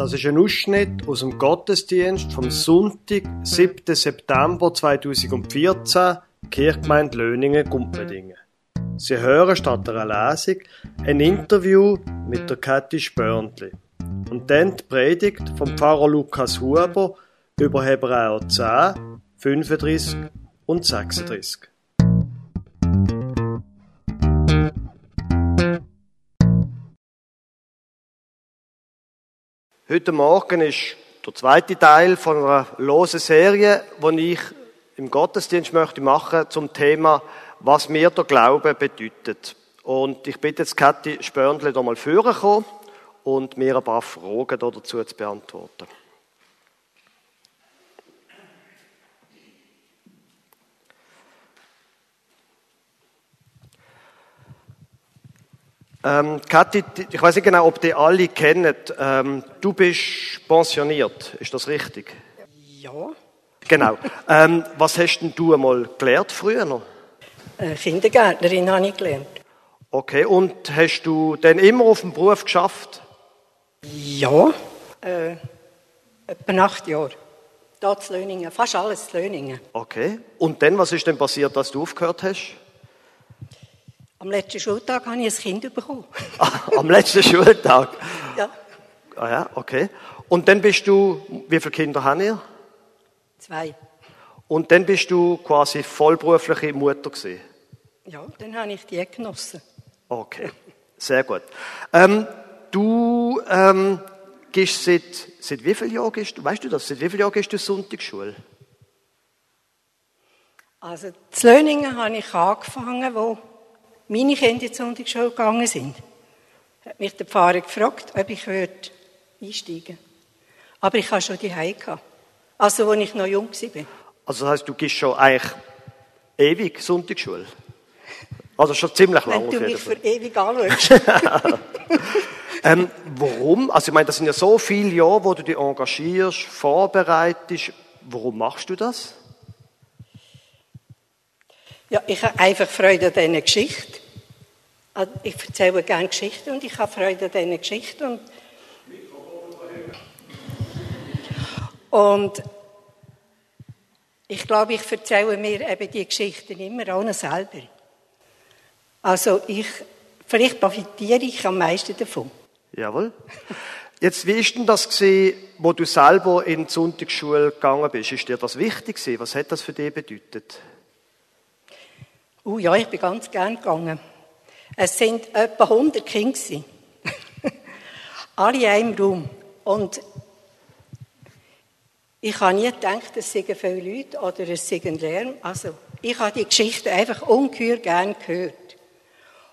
Das ist ein Ausschnitt aus dem Gottesdienst vom Sonntag, 7. September 2014, Kirchgemeinde Löningen-Gumpendingen. Sie hören statt einer Lesung ein Interview mit der Kathi Spörntli und dann die Predigt vom Pfarrer Lukas Huber über Hebräer 10, 35 und 36. Heute Morgen ist der zweite Teil von einer losen Serie, die ich im Gottesdienst möchte machen zum Thema, was mir der Glaube bedeutet. Und ich bitte jetzt Kathi Spörndle da mal vorkommen und mir ein paar Fragen dazu zu beantworten. Ähm, Kathi, ich weiß nicht genau, ob die alle kennen. Ähm, du bist pensioniert, ist das richtig? Ja. Genau. Ähm, was hast denn du einmal gelernt früher noch? Äh, Kindergärtnerin habe ich gelernt. Okay, und hast du dann immer auf dem Beruf geschafft? Ja. Äh, etwa acht Jahre. Da zu Löningen, fast alles zu Löningen. Okay. Und dann, was ist denn passiert, dass du aufgehört hast? Am letzten Schultag habe ich ein Kind bekommen. Am letzten Schultag? Ja. Ah ja, okay. Und dann bist du, wie viele Kinder habt ihr? Zwei. Und dann bist du quasi vollberufliche Mutter gewesen? Ja, dann habe ich die genossen. Okay, sehr gut. Ähm, du ähm, gehst seit, seit wie vielen Jahren gehst du, weißt du das, seit wie vielen Jahren gehst du Sonntagsschule? Also, zu Löningen habe ich angefangen, wo meine Kinder in die Sonntagsschule gegangen sind. Hat mich der Pfarrer gefragt, ob ich würde einsteigen Aber ich hatte schon die gehabt. Also, als ich noch jung war. Also das heißt, du gehst schon eigentlich ewig Sonntagsschule? Also schon ziemlich lange Wenn du mich für ewig anschaust. ähm, warum? Also ich meine, das sind ja so viele Jahre, wo du dich engagierst, vorbereitest. Warum machst du das? Ja, ich habe einfach Freude an diesen Geschichten. Also, ich erzähle gerne Geschichten und ich habe Freude an diesen Geschichten. Und, und ich glaube, ich erzähle mir eben die Geschichten immer noch selber. Also ich, vielleicht profitiere ich am meisten davon. Jawohl. Jetzt, wie ist denn das gewesen, wo du selber in die Sonntagsschule gegangen bist? Ist dir das wichtig gewesen? Was hat das für dich bedeutet? Oh ja, ich bin ganz gern gegangen. Es sind etwa 100 Kinder Alle in einem Raum. Und ich habe nie gedacht, es seien viele Leute oder es sei ein Lärm. Also, ich habe die Geschichte einfach ungeheuer gern gehört.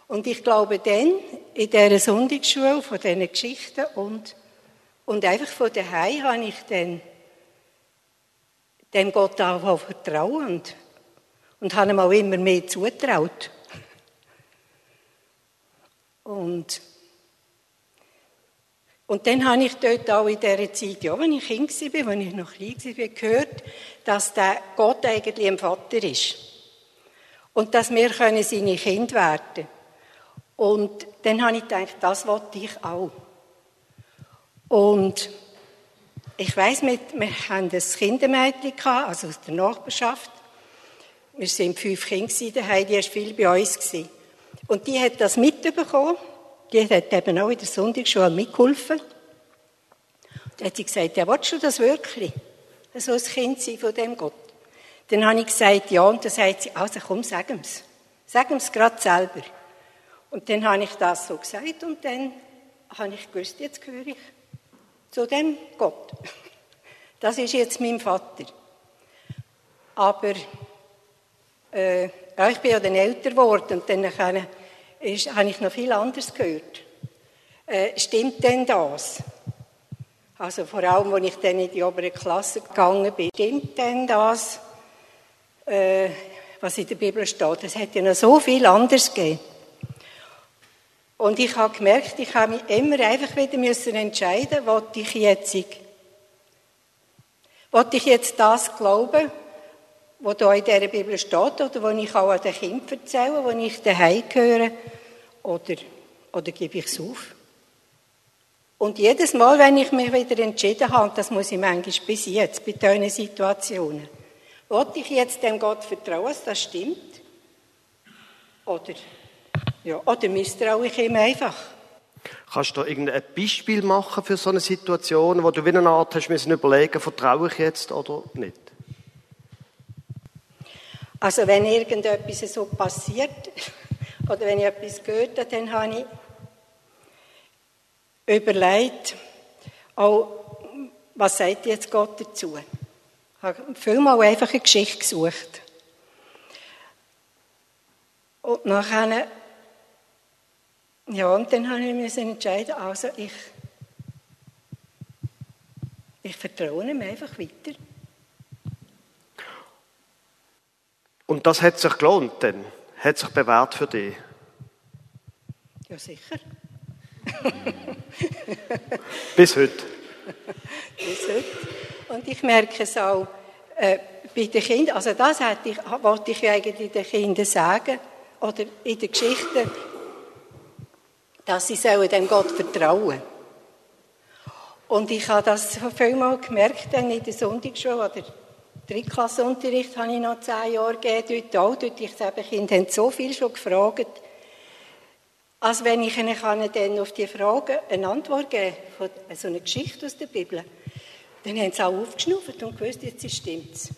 Und ich glaube dann, in dieser Sonntagsschule von diesen Geschichten und, und einfach von daheim habe ich dann dem Gott auch vertrauen und habe ihm auch immer mehr zutraut. Und, und dann habe ich dort auch in dieser Zeit, ja, wenn ich Kind war, wenn ich noch klein war, gehört, dass der Gott eigentlich ein Vater ist. Und dass wir können seine Kinder werden können. Und dann habe ich gedacht, das wollte ich auch. Und ich weiss, wir, wir haben ein Kindermädchen also aus der Nachbarschaft. Wir sind fünf Kinder daheim, die war viel bei uns. Gewesen. Und die hat das mitbekommen. Die hat eben auch in der Sonntagsschule mitgeholfen. Und hat sie gesagt, ja, willst du das wirklich? So ein Kind sein von dem Gott. Dann habe ich gesagt, ja, und dann sagt sie, also komm, sag es. Sag es gerade selber. Und dann habe ich das so gesagt und dann habe ich gewusst, jetzt gehöre ich zu dem Gott. Das ist jetzt mein Vater. Aber äh, ja, ich bin ja dann älter geworden und dann habe ich noch viel anderes gehört. Äh, stimmt denn das? Also vor allem, als ich dann in die obere Klasse gegangen bin, stimmt denn das, äh, was in der Bibel steht? Es hätte ja noch so viel anderes gegeben. Und ich habe gemerkt, ich habe mich immer einfach wieder müssen entscheiden, wollte ich jetzt, wollte ich jetzt das glauben, was da in dieser Bibel steht, oder was ich auch an den Kindern erzähle, wo ich daheim höre, oder, oder gebe ich es auf? Und jedes Mal, wenn ich mich wieder entschieden habe, das muss ich manchmal bis jetzt, bei diesen Situationen, wollte ich jetzt dem Gott vertrauen, dass das stimmt? Oder, ja, oder misstraue ich ihm einfach? Kannst du irgendein Beispiel machen für so eine Situation, wo du wie eine Art hast müssen überlegen, vertraue ich jetzt oder nicht? Also wenn irgendetwas so passiert oder wenn ich etwas gehört habe, dann habe ich überlegt, auch, was sagt jetzt Gott dazu? Ich habe vielmal einfach eine Geschichte gesucht. Und nachher, ja, und dann habe ich mich entscheiden, also ich, ich vertraue ihm einfach weiter. Und das hat sich gelohnt dann? Hat sich bewährt für dich? Ja, sicher. Bis heute? Bis heute. Und ich merke es auch äh, bei den Kindern, also das hätte ich, wollte ich eigentlich den Kindern sagen, oder in der Geschichte, dass sie sollen dem Gott vertrauen Und ich habe das so viel Mal gemerkt, dann in der Sonntagsschule oder Drittklassenunterricht habe ich noch zehn Jahre gegeben, dort auch. Dort ich die Kinder haben so viel schon gefragt. Als wenn ich ihnen kann dann auf die Fragen eine Antwort geben von so einer Geschichte aus der Bibel, dann haben sie auch aufgeschnauft und gewusst, jetzt stimmt's.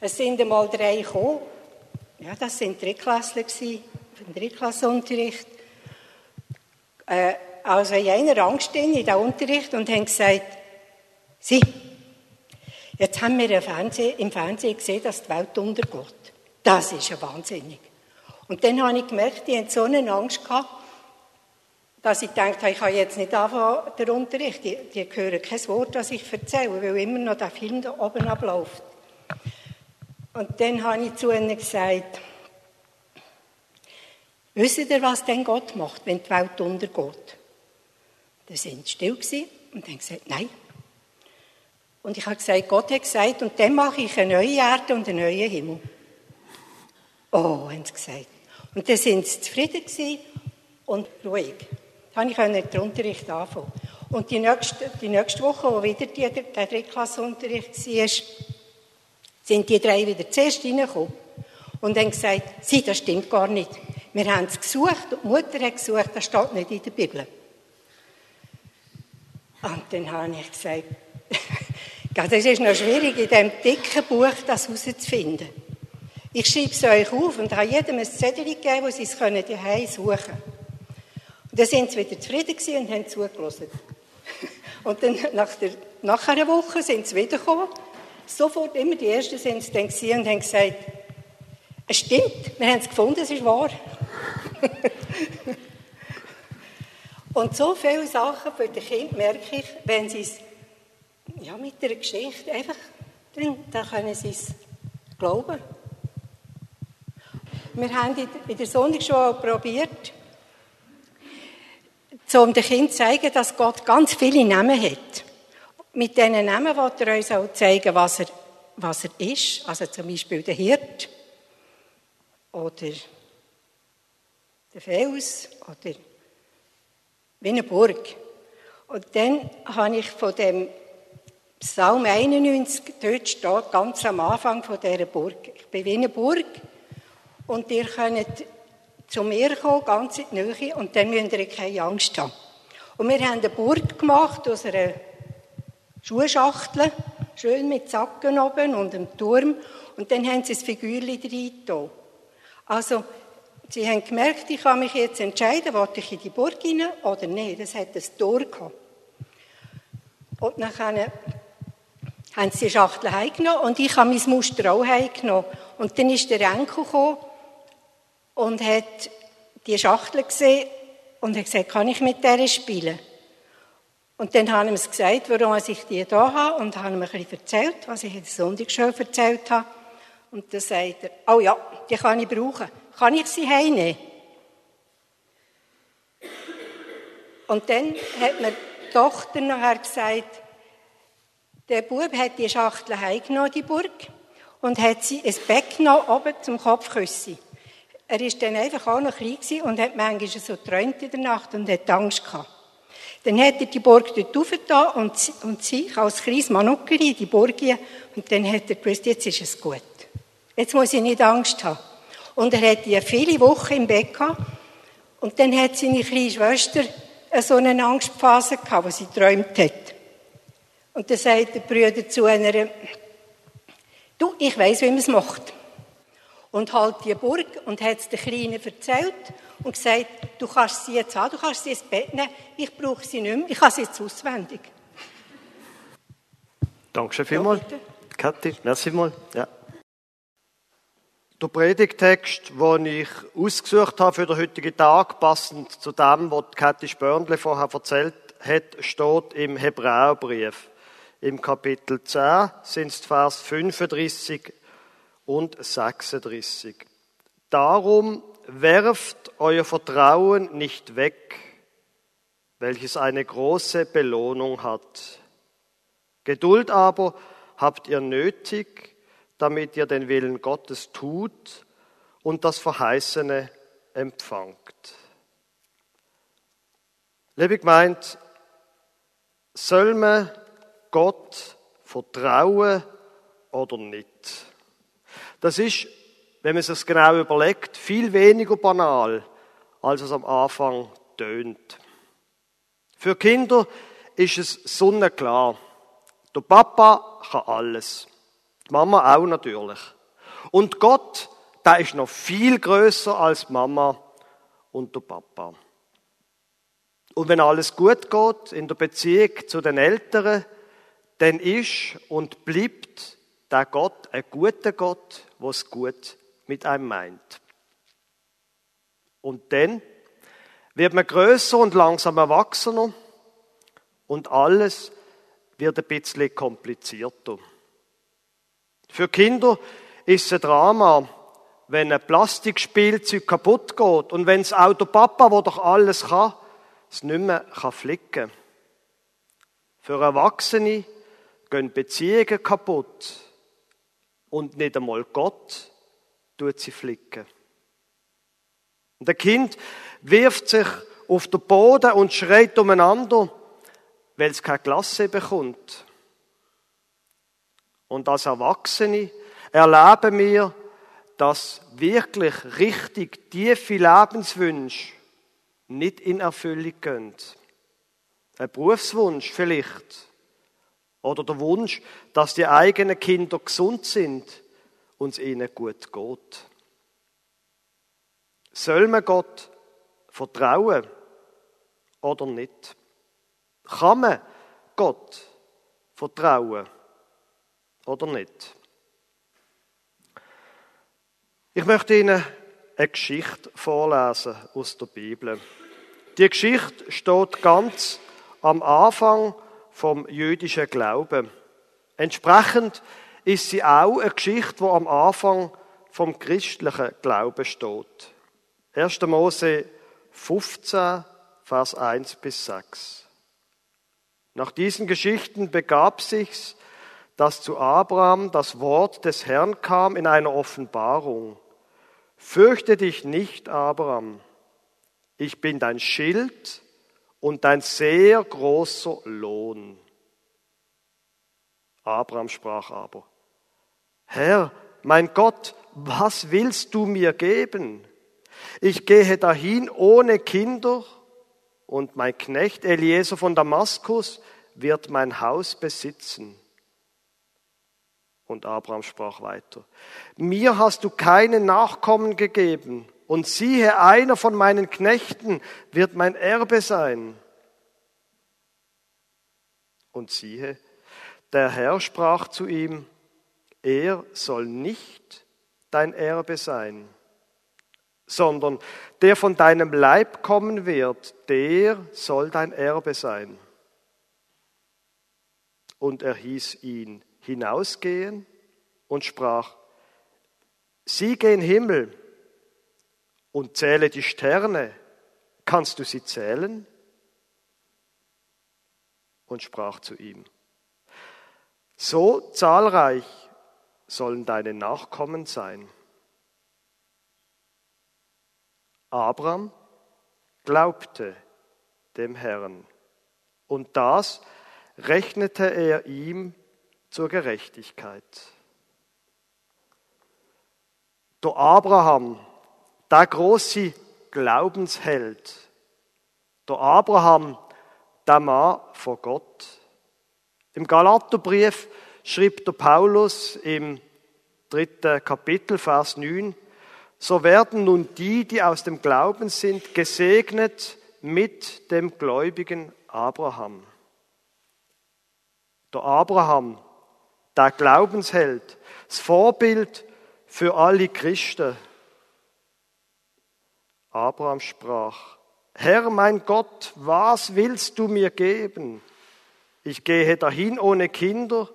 Es sind einmal drei gekommen. Ja, das sind Drittklässler vom Drittklassenunterricht. Äh, also in einer Angst in den Unterricht und haben gesagt, sie, Jetzt haben wir im Fernsehen gesehen, dass die Welt untergeht. Das ist ja wahnsinnig. Und dann habe ich gemerkt, die haben so eine Angst gehabt, dass ich dachte, ich kann jetzt nicht anfangen, den Unterricht. Die, die hören kein Wort, was ich erzähle, weil immer noch der Film da oben abläuft. Und dann habe ich zu ihnen gesagt, wisst ihr, was denn Gott macht, wenn die Welt untergeht? Dann sind sie still und haben gesagt, nein. Und ich habe gesagt, Gott hat gesagt, und dann mache ich eine neue Erde und einen neuen Himmel. Oh, haben sie gesagt. Und dann sind sie zufrieden und ruhig. Dann konnte ich den Unterricht anfangen. Und die nächste, die nächste Woche, wo wieder die, der Drittklassenunterricht war, sind die drei wieder zuerst reingekommen und haben gesagt, sie, das stimmt gar nicht. Wir haben es gesucht und die Mutter hat gesucht, das steht nicht in der Bibel. Und dann habe ich gesagt, Ja, das ist noch schwierig, in diesem dicken Buch das herauszufinden. Ich schreibe es euch auf und habe jedem ein Zettel gegeben, wo sie es daheim suchen können. Und dann sind sie wieder zufrieden und haben zugelassen. Und dann, nach, der, nach einer Woche sind sie wiedergekommen. Sofort, immer die Ersten sind sie dann und haben gesagt, es stimmt, wir haben es gefunden, es ist wahr. und so viele Sachen für die Kinder merke ich, wenn sie es ja, mit der Geschichte einfach drin, dann können sie es glauben. Wir haben in der Sonntagsschule probiert, um den Kindern zu zeigen, dass Gott ganz viele Namen hat. Mit diesen Namen wird er uns auch zeigen, was er, was er ist. Also zum Beispiel der Hirt oder der Fels oder wie eine Burg. Und dann habe ich von dem Psalm 91, dort steht ganz am Anfang von dieser Burg. Ich bin wie eine Burg und ihr könnt zu mir kommen, ganz in die Nähe, und dann müsst ihr keine Angst haben. Und wir haben eine Burg gemacht aus einer Schuhschachtel, schön mit Zacken oben und einem Turm, und dann haben sie ein Figürchen reingetan. Also, sie haben gemerkt, ich kann mich jetzt entscheiden, wollte ich in die Burg rein oder nicht. Das hat ein Tor gehabt. Und dann haben sie die Schachtel heimgenommen und ich habe mein Muster auch heimgenommen. Und dann ist der Enkel gekommen und hat die Schachtel gesehen und hat gesagt, kann ich mit der spielen? Und dann haben wir ihm gesagt, warum ich die da habe und haben ihm ein bisschen erzählt, was ich in der Sonntagsschule erzählt habe. Und dann sagt er, oh ja, die kann ich brauchen. Kann ich sie heimnehmen? Und dann hat mir die Tochter nachher gesagt, der Bub hat die Schachtel heimgenommen, die Burg, und hat sie ein Bett genommen, oben zum Kopfküssen. Er ist dann einfach auch noch klein und hat manchmal so geträumt in der Nacht und hat Angst gehabt. Dann hat er die Burg dort aufgetan und, und sich als kleines Manuckeri in die Burg gehen. Und dann hat er gewusst, jetzt ist es gut. Jetzt muss ich nicht Angst haben. Und er hat ja viele Wochen im Bett gehabt. Und dann hat seine kleine Schwester so eine Angstphase gehabt, wo sie träumt hat. Und dann sagt der Bruder zu einer, du, ich weiß, wie man es macht. Und halt die Burg und hat es der Kleinen erzählt und gesagt, du kannst sie jetzt haben, du kannst sie ins Bett nehmen, ich brauche sie nicht mehr, ich habe sie jetzt auswendig. Dankeschön vielmals. Ja, Kathi, merci mal. Ja. Der Predigtext, den ich ausgesucht habe für den heutigen Tag, passend zu dem, was Kathi Spörndle vorher erzählt hat, steht im Hebräerbrief. Im Kapitel 10 sind es Vers 35 und 36. Darum werft euer Vertrauen nicht weg, welches eine große Belohnung hat. Geduld aber habt ihr nötig, damit ihr den Willen Gottes tut und das Verheißene empfangt. Liebe gemeint, soll man Gott vertrauen oder nicht? Das ist, wenn man das genau überlegt, viel weniger banal, als es am Anfang tönt. Für Kinder ist es sonnenklar. Der Papa kann alles. Die Mama auch natürlich. Und Gott, der ist noch viel größer als Mama und der Papa. Und wenn alles gut geht in der Beziehung zu den Eltern, dann ist und bleibt der Gott ein guter Gott, was gut mit einem meint. Und dann wird man größer und langsam erwachsener und alles wird ein bisschen komplizierter. Für Kinder ist es ein Drama, wenn ein Plastikspielzeug kaputt geht und wenn das Auto Papa, wo doch alles kann, es nicht mehr flicken kann. Für Erwachsene gehen Beziehungen kaputt und nicht einmal Gott tut sie flicken. Und der Kind wirft sich auf den Boden und schreit umeinander, weil es keine Klasse bekommt. Und als Erwachsene erleben wir, dass wirklich richtig tiefe Lebenswünsche nicht in Erfüllung gehen. Ein Berufswunsch vielleicht oder der Wunsch, dass die eigenen Kinder gesund sind und es ihnen gut geht. Soll man Gott vertrauen oder nicht? Kann man Gott vertrauen oder nicht? Ich möchte Ihnen eine Geschichte vorlesen aus der Bibel. Die Geschichte steht ganz am Anfang vom jüdischen Glauben. Entsprechend ist sie auch eine Geschichte, die am Anfang vom christlichen Glauben steht. 1. Mose 15, Vers 1 bis 6. Nach diesen Geschichten begab sich's, dass zu Abraham das Wort des Herrn kam in einer Offenbarung. Fürchte dich nicht, Abraham. Ich bin dein Schild und ein sehr großer Lohn. Abraham sprach aber, Herr, mein Gott, was willst du mir geben? Ich gehe dahin ohne Kinder und mein Knecht Eliezer von Damaskus wird mein Haus besitzen. Und Abraham sprach weiter, mir hast du keinen Nachkommen gegeben und siehe, einer von meinen Knechten wird mein Erbe sein. Und siehe, der Herr sprach zu ihm, er soll nicht dein Erbe sein, sondern der von deinem Leib kommen wird, der soll dein Erbe sein. Und er hieß ihn hinausgehen und sprach, sieh gen Himmel und zähle die Sterne. Kannst du sie zählen? Und sprach zu ihm, so zahlreich sollen deine Nachkommen sein. Abraham glaubte dem Herrn und das rechnete er ihm zur Gerechtigkeit. Der Abraham, der große Glaubensheld, der Abraham, der Mann vor Gott. Im Galaterbrief schrieb der Paulus im dritten Kapitel, Vers 9, so werden nun die, die aus dem Glauben sind, gesegnet mit dem gläubigen Abraham. Der Abraham, der Glaubensheld, das Vorbild für alle Christen. Abraham sprach, Herr mein Gott, was willst du mir geben? Ich gehe dahin ohne Kinder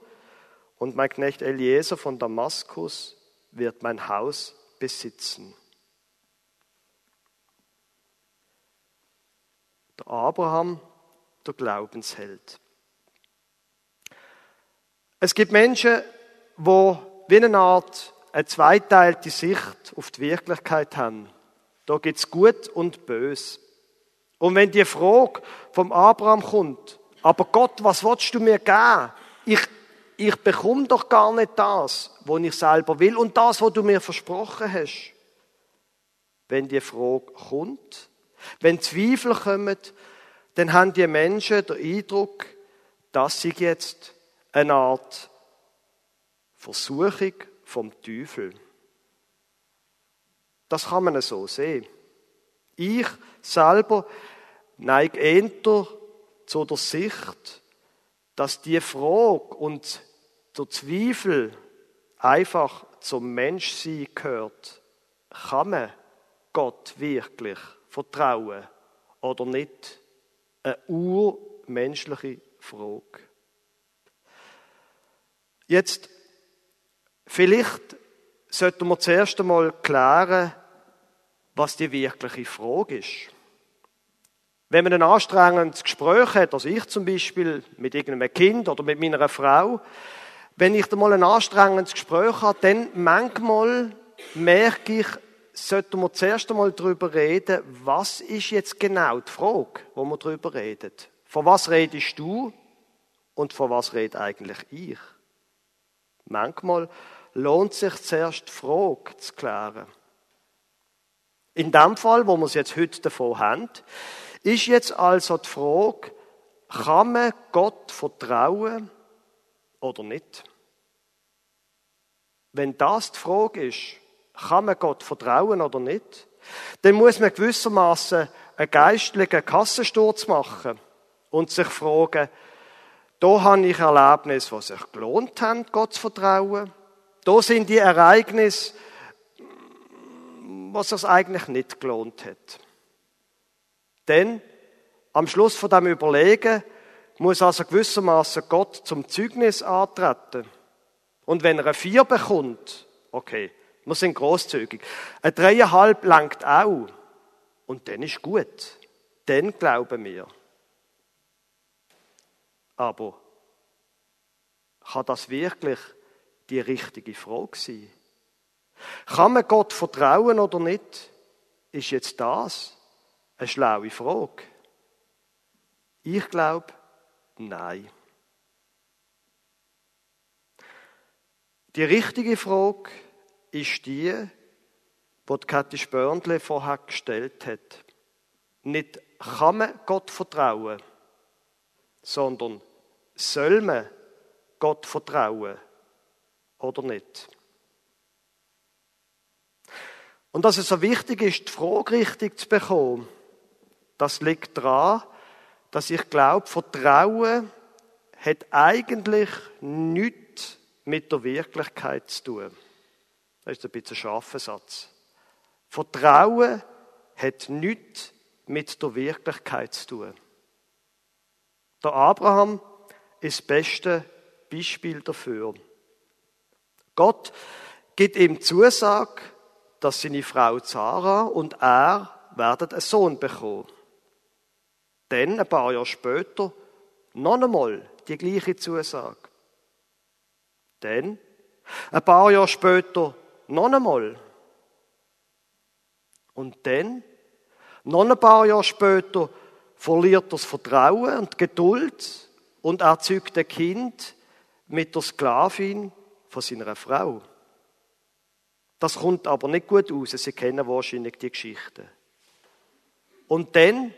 und mein Knecht Eliezer von Damaskus wird mein Haus besitzen. Der Abraham, der Glaubensheld. Es gibt Menschen, wo wie eine Art eine zweiteilte Sicht auf die Wirklichkeit haben. Da gibt's gut und bös. Und wenn die Frage vom Abraham kommt, aber Gott, was willst du mir geben? Ich, ich bekomme doch gar nicht das, was ich selber will und das, was du mir versprochen hast. Wenn die Frage kommt, wenn Zweifel kommen, dann haben die Menschen den Eindruck, dass sie jetzt eine Art Versuchung vom Teufel. Das kann man so sehen. Ich selber neige eher zu der Sicht, dass die Frage und der Zweifel einfach zum Menschsein gehört. Kann man Gott wirklich vertrauen oder nicht? Eine urmenschliche Frage. Jetzt, vielleicht sollten wir zuerst einmal klären, was die wirkliche Frage ist. Wenn man ein anstrengendes Gespräch hat, also ich zum Beispiel mit irgendeinem Kind oder mit meiner Frau, wenn ich da mal ein anstrengendes Gespräch habe, dann manchmal merke ich, sollten wir zuerst einmal darüber reden, was ist jetzt genau die Frage, wo wir darüber reden. Von was redest du und von was rede eigentlich ich? Manchmal lohnt sich zuerst die Frage zu klären. In dem Fall, wo wir es jetzt heute davon haben, ist jetzt also die Frage, kann man Gott vertrauen oder nicht? Wenn das die Frage ist, kann man Gott vertrauen oder nicht, dann muss man gewissermaßen einen geistlichen Kassensturz machen und sich fragen, da habe ich Erlebnisse, die sich gelohnt haben, Gott zu vertrauen. Da sind die Ereignisse, was es eigentlich nicht gelohnt hat. Denn am Schluss von dem Überlegen muss also gewissermaßen Gott zum Zeugnis antreten. Und wenn er eine Vier bekommt, okay, wir sind großzügig. Ein Dreieinhalb langt auch. Und dann ist gut. Dann glauben wir. Aber kann das wirklich die richtige Frage sein? Kann man Gott vertrauen oder nicht? Ist jetzt das eine schlaue Frage? Ich glaube, nein. Die richtige Frage ist die, die Kathi Spörndle vorher gestellt hat. Nicht kann man Gott vertrauen, sondern soll man Gott vertrauen oder nicht? Und dass es so wichtig ist, die Frage richtig zu bekommen, das liegt daran, dass ich glaube, Vertrauen hat eigentlich nichts mit der Wirklichkeit zu tun. Das ist ein bisschen ein scharfer Satz. Vertrauen hat nichts mit der Wirklichkeit zu tun. Der Abraham ist das beste Beispiel dafür. Gott gibt ihm Zusage, dass seine Frau Zara und er werden einen Sohn bekommen. Dann, ein paar Jahre später, noch einmal die gleiche Zusage. Dann, ein paar Jahre später, noch einmal. Und dann, noch ein paar Jahre später, verliert das Vertrauen und Geduld und erzeugt ein Kind mit der Sklavin von seiner Frau. Das kommt aber nicht gut aus. Sie kennen wahrscheinlich die Geschichte. Und dann,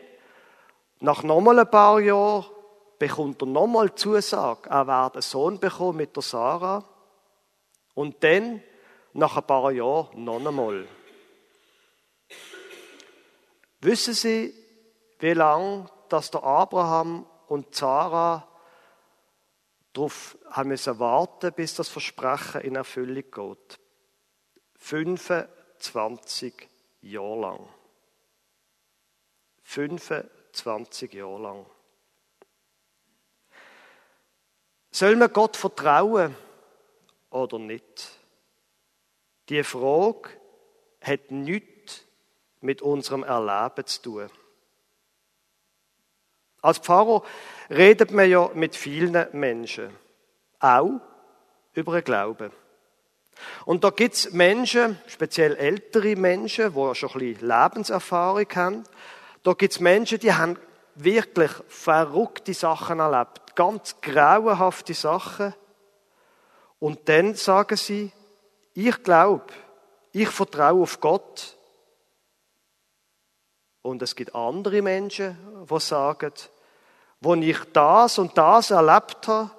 nach nochmal ein paar Jahren, bekommt er nochmal Zusage, er werde einen Sohn bekommen mit der Sarah. Und dann, nach ein paar Jahren, noch einmal. Wissen Sie, wie lange dass der Abraham und Sarah darauf haben müssen warten, bis das Versprechen in Erfüllung geht? 25 Jahre lang. 25 Jahre lang. Soll man Gott vertrauen oder nicht? Die Frage hat nichts mit unserem Erleben zu tun. Als Pfarrer redet man ja mit vielen Menschen, auch über den Glauben. Und da gibt's Menschen, speziell ältere Menschen, die schon ein bisschen Lebenserfahrung haben. Da gibt's Menschen, die haben wirklich verrückte Sachen erlebt, ganz grauenhafte Sachen. Und dann sagen sie, ich glaube, ich vertraue auf Gott. Und es gibt andere Menschen, die sagen, wo ich das und das erlebt habe,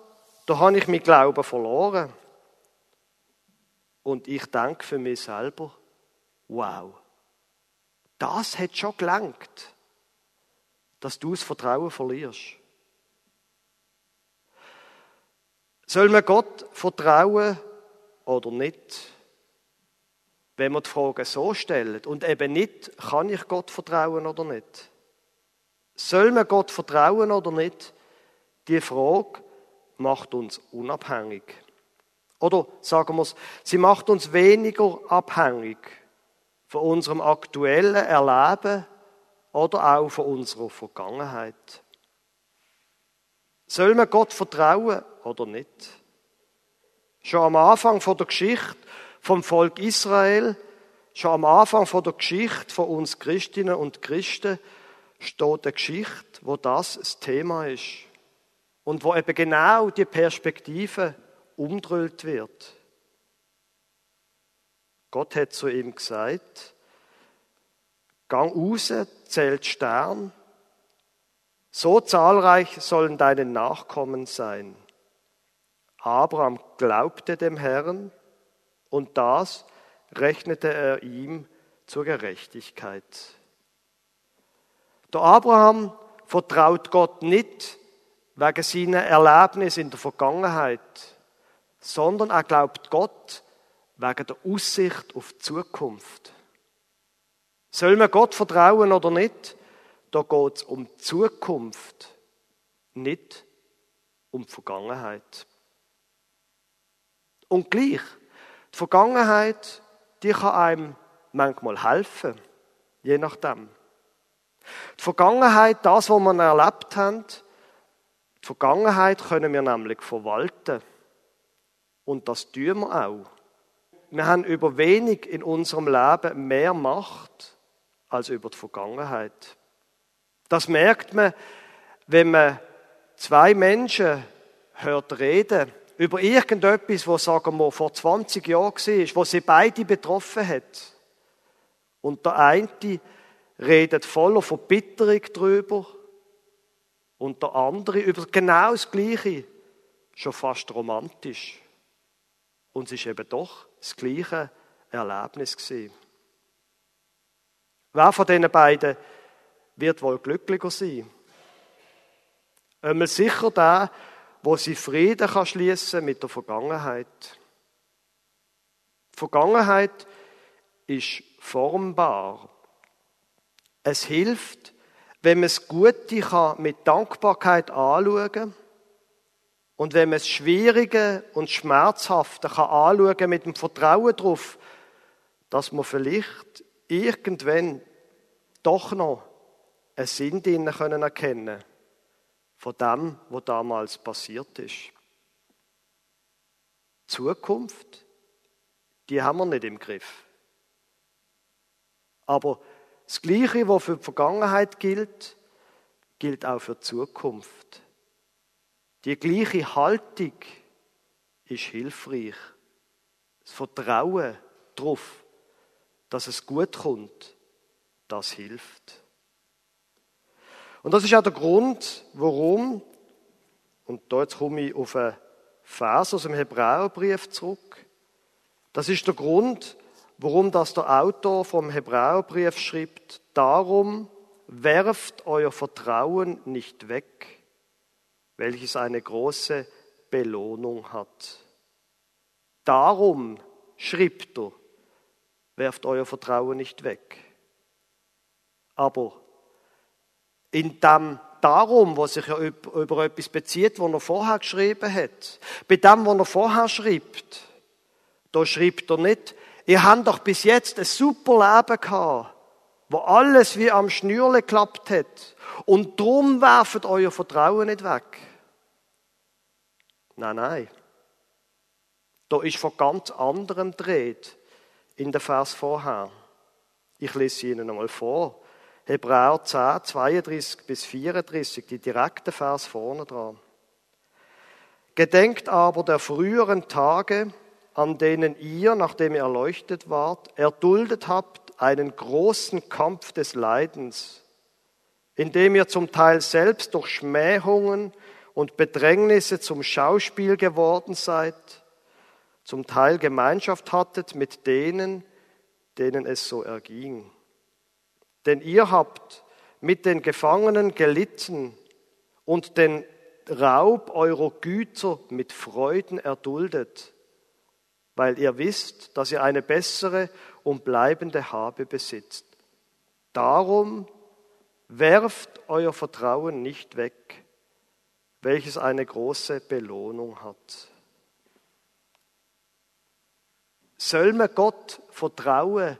da habe ich mein Glauben verloren. Und ich denke für mich selber, wow, das hat schon gelangt, dass du das Vertrauen verlierst. Soll man Gott vertrauen oder nicht? Wenn man die Frage so stellt und eben nicht, kann ich Gott vertrauen oder nicht? Soll man Gott vertrauen oder nicht? Die Frage macht uns unabhängig. Oder sagen wir es, sie macht uns weniger abhängig von unserem aktuellen Erleben oder auch von unserer Vergangenheit. Soll man Gott vertrauen oder nicht? Schon am Anfang der Geschichte vom Volk Israel, schon am Anfang von der Geschichte von uns Christinnen und Christen steht eine Geschichte, wo das das Thema ist und wo eben genau die Perspektive umdrüllt wird. Gott hat zu ihm gesagt, gang raus, zählt Stern, so zahlreich sollen deine Nachkommen sein. Abraham glaubte dem Herrn und das rechnete er ihm zur Gerechtigkeit. Der Abraham vertraut Gott nicht wegen seiner Erlebnisse in der Vergangenheit, sondern er glaubt Gott wegen der Aussicht auf die Zukunft. Soll man Gott vertrauen oder nicht? Da geht es um die Zukunft, nicht um die Vergangenheit. Und gleich, die Vergangenheit, die kann einem manchmal helfen, je nachdem. Die Vergangenheit, das, was wir erlebt haben, die Vergangenheit können wir nämlich verwalten. Und das tun wir auch. Wir haben über wenig in unserem Leben mehr Macht als über die Vergangenheit. Das merkt man, wenn man zwei Menschen hört reden über irgendetwas, was sagen wir vor 20 Jahren war, wo sie beide betroffen hat. Und der eine redet voller Verbitterung drüber und der andere über genau das Gleiche, schon fast romantisch. Und es ist eben doch das gleiche Erlebnis gewesen. Wer von diesen beiden wird wohl glücklicher sein? Einmal sicher der, wo sie Frieden kann schließen mit der Vergangenheit. Die Vergangenheit ist formbar. Es hilft, wenn man das Gute mit Dankbarkeit anschauen kann und wenn man das Schwierige und Schmerzhafte kann anschauen mit dem Vertrauen darauf, dass man vielleicht irgendwann doch noch einen Sinn können erkennen von dem, was damals passiert ist. Zukunft, die haben wir nicht im Griff. Aber das Gleiche, was für die Vergangenheit gilt, gilt auch für die Zukunft. Die gleiche Haltung ist hilfreich. Das Vertrauen darauf, dass es gut kommt, das hilft. Und das ist auch der Grund, warum, und da jetzt komme ich auf einen Vers aus dem Hebräerbrief zurück, das ist der Grund, warum das der Autor vom Hebräerbrief schreibt, darum werft euer Vertrauen nicht weg, welches eine große Belohnung hat. Darum, schreibt er, werft euer Vertrauen nicht weg. Aber in dem Darum, was sich ja über etwas bezieht, was er vorher geschrieben hat, bei dem, was er vorher schreibt, da schreibt er nicht, ihr habt doch bis jetzt ein super Leben gehabt, wo alles wie am Schnürle geklappt hat. Und drum werft euer Vertrauen nicht weg. Nein, nein. Da ist von ganz anderem dreht in der Vers vorher. Ich lese Ihnen einmal vor. Hebräer 10, 32 bis 34, die direkte Vers vorne dran. Gedenkt aber der früheren Tage, an denen ihr, nachdem ihr erleuchtet wart, erduldet habt einen großen Kampf des Leidens, indem ihr zum Teil selbst durch Schmähungen und Bedrängnisse zum Schauspiel geworden seid, zum Teil Gemeinschaft hattet mit denen, denen es so erging. Denn ihr habt mit den Gefangenen gelitten und den Raub eurer Güter mit Freuden erduldet, weil ihr wisst, dass ihr eine bessere und bleibende Habe besitzt. Darum werft euer Vertrauen nicht weg, welches eine große Belohnung hat. Soll man Gott vertrauen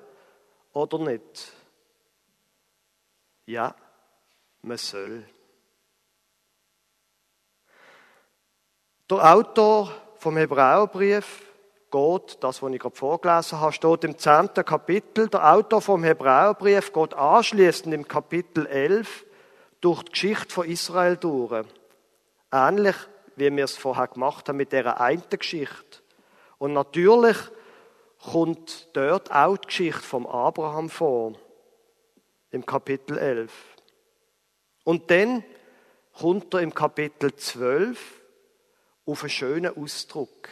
oder nicht? Ja, man soll. Der Autor vom Hebräerbrief geht, das, was ich gerade vorgelesen habe, steht im zehnten Kapitel. Der Autor vom Hebräerbrief geht anschließend im Kapitel 11 durch die Geschichte von Israel durch. Ähnlich, wie wir es vorher gemacht haben mit dieser einen Geschichte. Und natürlich kommt dort auch die Geschichte vom Abraham vor im Kapitel 11. Und dann kommt er im Kapitel 12 auf einen schönen Ausdruck.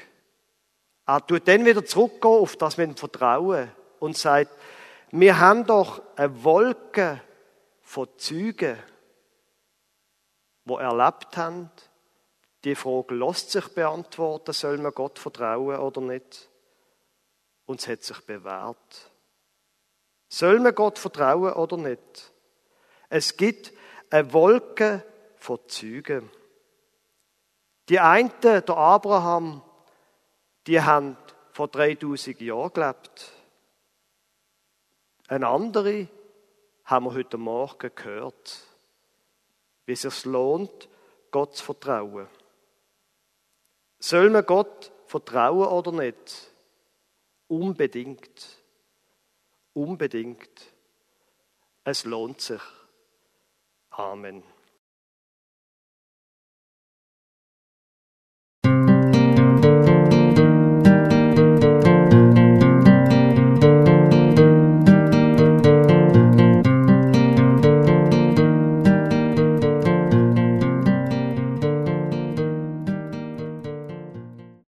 Er tut dann wieder zurückgehen auf das mit dem Vertrauen und sagt, wir haben doch eine Wolke von Zeugen, die erlebt haben, die Frage lässt sich beantworten, soll man Gott vertrauen oder nicht? Und es hat sich bewährt. Soll man Gott vertrauen oder nicht? Es gibt eine Wolke von Zeugen. Die einen, der Abraham, die haben vor 3000 Jahren gelebt. Eine andere haben wir heute Morgen gehört, wie es sich lohnt, Gott zu vertrauen. Soll man Gott vertrauen oder nicht? Unbedingt. Unbedingt. Es lohnt sich. Amen.